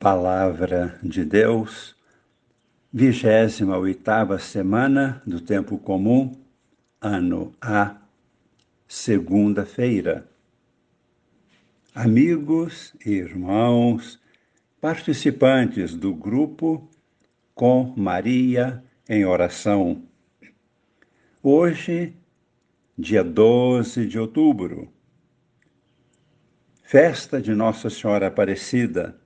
Palavra de Deus, vigésima oitava semana do Tempo Comum, ano A, segunda-feira. Amigos e irmãos, participantes do grupo com Maria em oração. Hoje, dia 12 de outubro, festa de Nossa Senhora Aparecida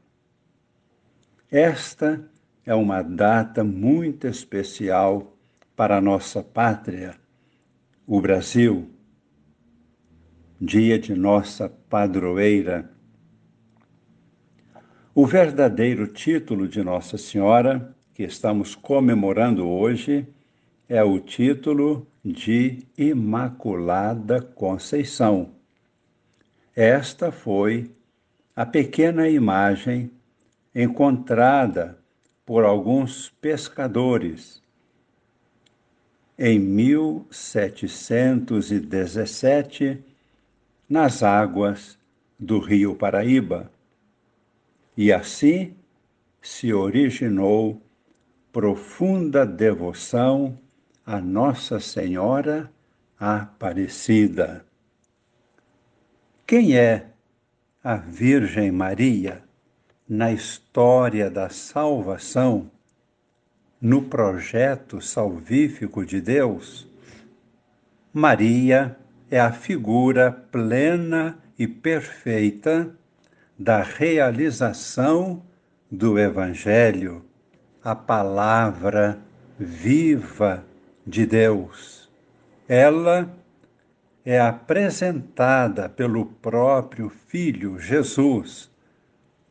esta é uma data muito especial para a nossa pátria, o Brasil, dia de nossa padroeira. O verdadeiro título de Nossa Senhora, que estamos comemorando hoje, é o título de Imaculada Conceição. Esta foi a pequena imagem encontrada por alguns pescadores em 1717 nas águas do Rio Paraíba. E assim se originou profunda devoção a Nossa Senhora Aparecida. Quem é a Virgem Maria? Na história da salvação, no projeto salvífico de Deus, Maria é a figura plena e perfeita da realização do Evangelho, a palavra viva de Deus. Ela é apresentada pelo próprio Filho Jesus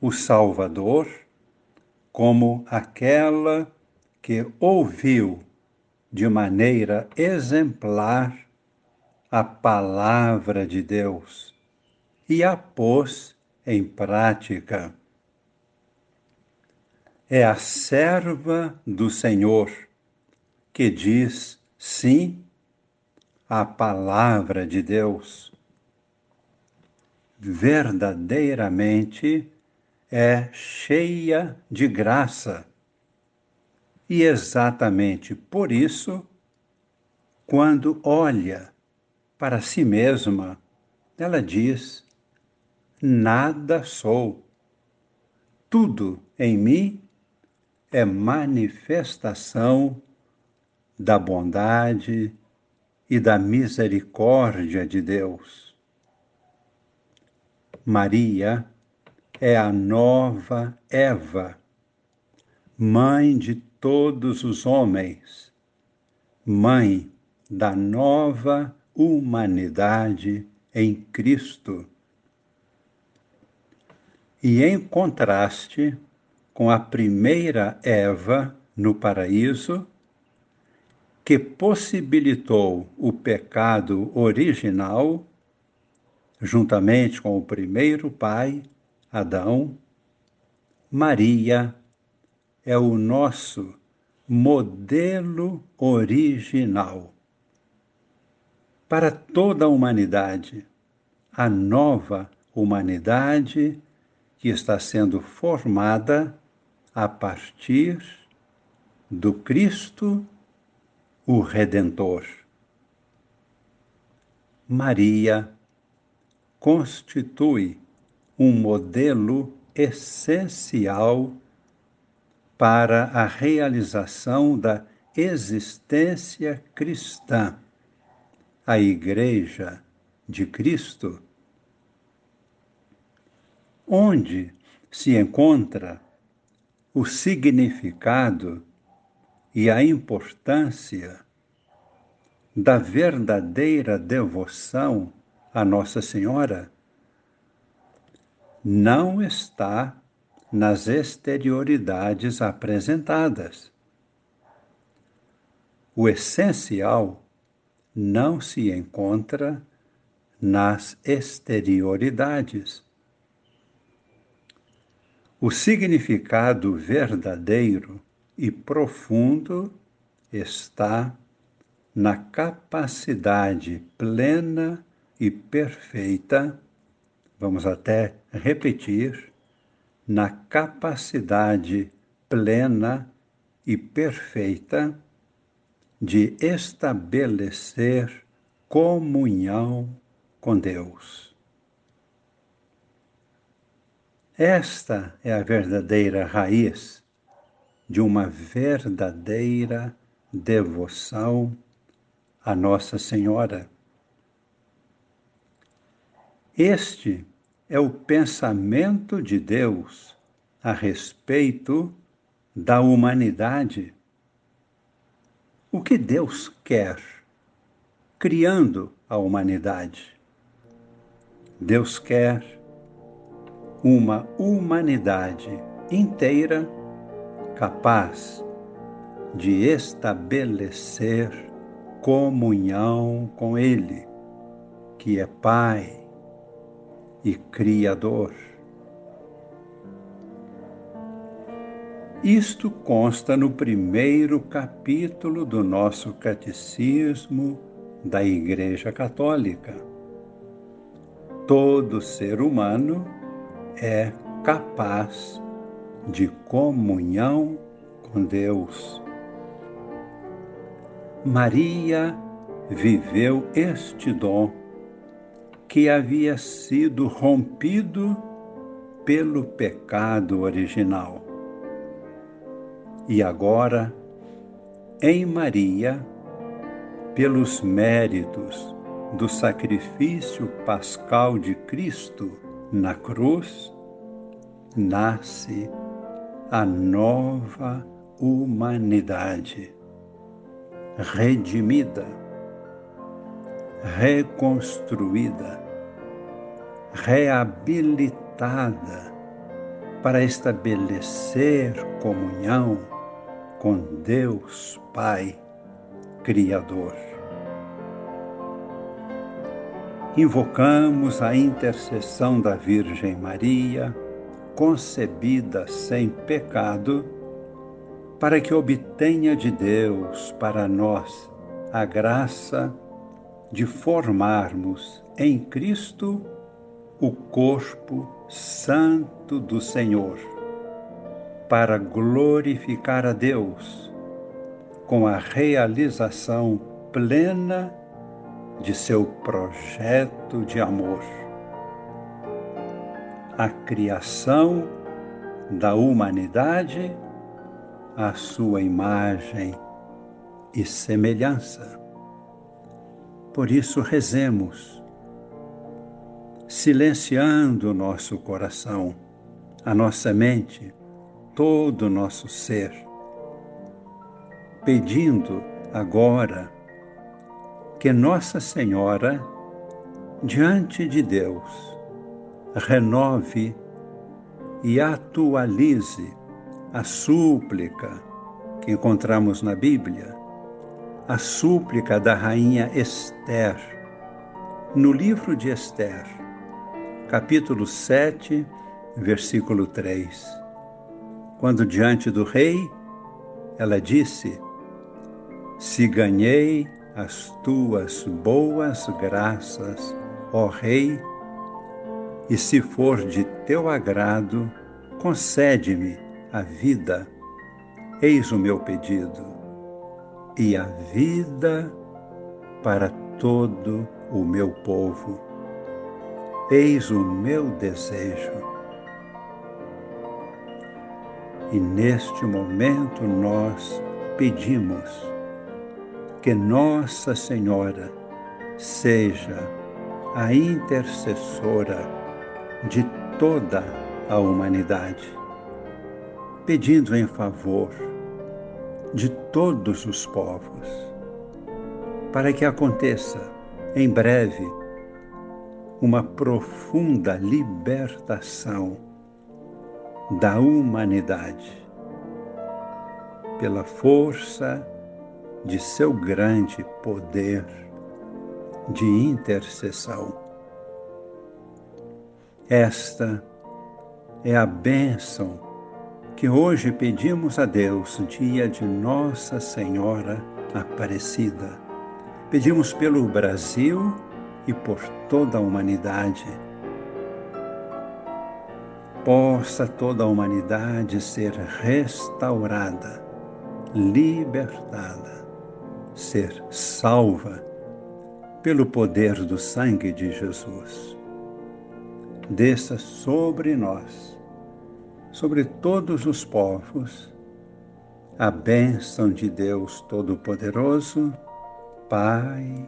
o Salvador como aquela que ouviu de maneira exemplar a palavra de Deus e a pôs em prática. É a serva do Senhor que diz sim à palavra de Deus. Verdadeiramente, é cheia de graça. E exatamente por isso, quando olha para si mesma, ela diz: Nada sou. Tudo em mim é manifestação da bondade e da misericórdia de Deus. Maria é a nova Eva, mãe de todos os homens, mãe da nova humanidade em Cristo. E em contraste com a primeira Eva no paraíso, que possibilitou o pecado original, juntamente com o primeiro pai, Adão, Maria é o nosso modelo original. Para toda a humanidade, a nova humanidade que está sendo formada a partir do Cristo, o Redentor. Maria constitui um modelo essencial para a realização da existência cristã, a Igreja de Cristo, onde se encontra o significado e a importância da verdadeira devoção a Nossa Senhora não está nas exterioridades apresentadas. O essencial não se encontra nas exterioridades. O significado verdadeiro e profundo está na capacidade plena e perfeita vamos até repetir, na capacidade plena e perfeita de estabelecer comunhão com Deus. Esta é a verdadeira raiz de uma verdadeira devoção a Nossa Senhora. Este é o pensamento de Deus a respeito da humanidade. O que Deus quer criando a humanidade? Deus quer uma humanidade inteira capaz de estabelecer comunhão com Ele, que é Pai e Criador. Isto consta no primeiro capítulo do nosso Catecismo da Igreja Católica. Todo ser humano é capaz de comunhão com Deus. Maria viveu este dom que havia sido rompido pelo pecado original. E agora, em Maria, pelos méritos do sacrifício pascal de Cristo na cruz, nasce a nova humanidade redimida, reconstruída, reabilitada para estabelecer comunhão com Deus Pai Criador. Invocamos a intercessão da Virgem Maria, concebida sem pecado, para que obtenha de Deus para nós a graça de formarmos em Cristo o corpo santo do Senhor, para glorificar a Deus com a realização plena de seu projeto de amor. A criação da humanidade a sua imagem e semelhança. Por isso, rezemos, silenciando o nosso coração, a nossa mente, todo o nosso ser, pedindo agora que Nossa Senhora, diante de Deus, renove e atualize a súplica que encontramos na Bíblia, a súplica da rainha Esther, no livro de Esther, capítulo 7, versículo 3. Quando diante do rei, ela disse: Se ganhei as tuas boas graças, ó Rei, e se for de teu agrado, concede-me a vida, eis o meu pedido, e a vida para todo o meu povo. Eis o meu desejo. E neste momento nós pedimos que Nossa Senhora seja a intercessora de toda a humanidade pedindo em favor de todos os povos, para que aconteça em breve uma profunda libertação da humanidade pela força de seu grande poder de intercessão. Esta é a bênção que hoje pedimos a Deus, dia de Nossa Senhora Aparecida. Pedimos pelo Brasil e por toda a humanidade. possa toda a humanidade ser restaurada, libertada, ser salva pelo poder do sangue de Jesus. Desça sobre nós, sobre todos os povos, a bênção de Deus Todo-Poderoso, Pai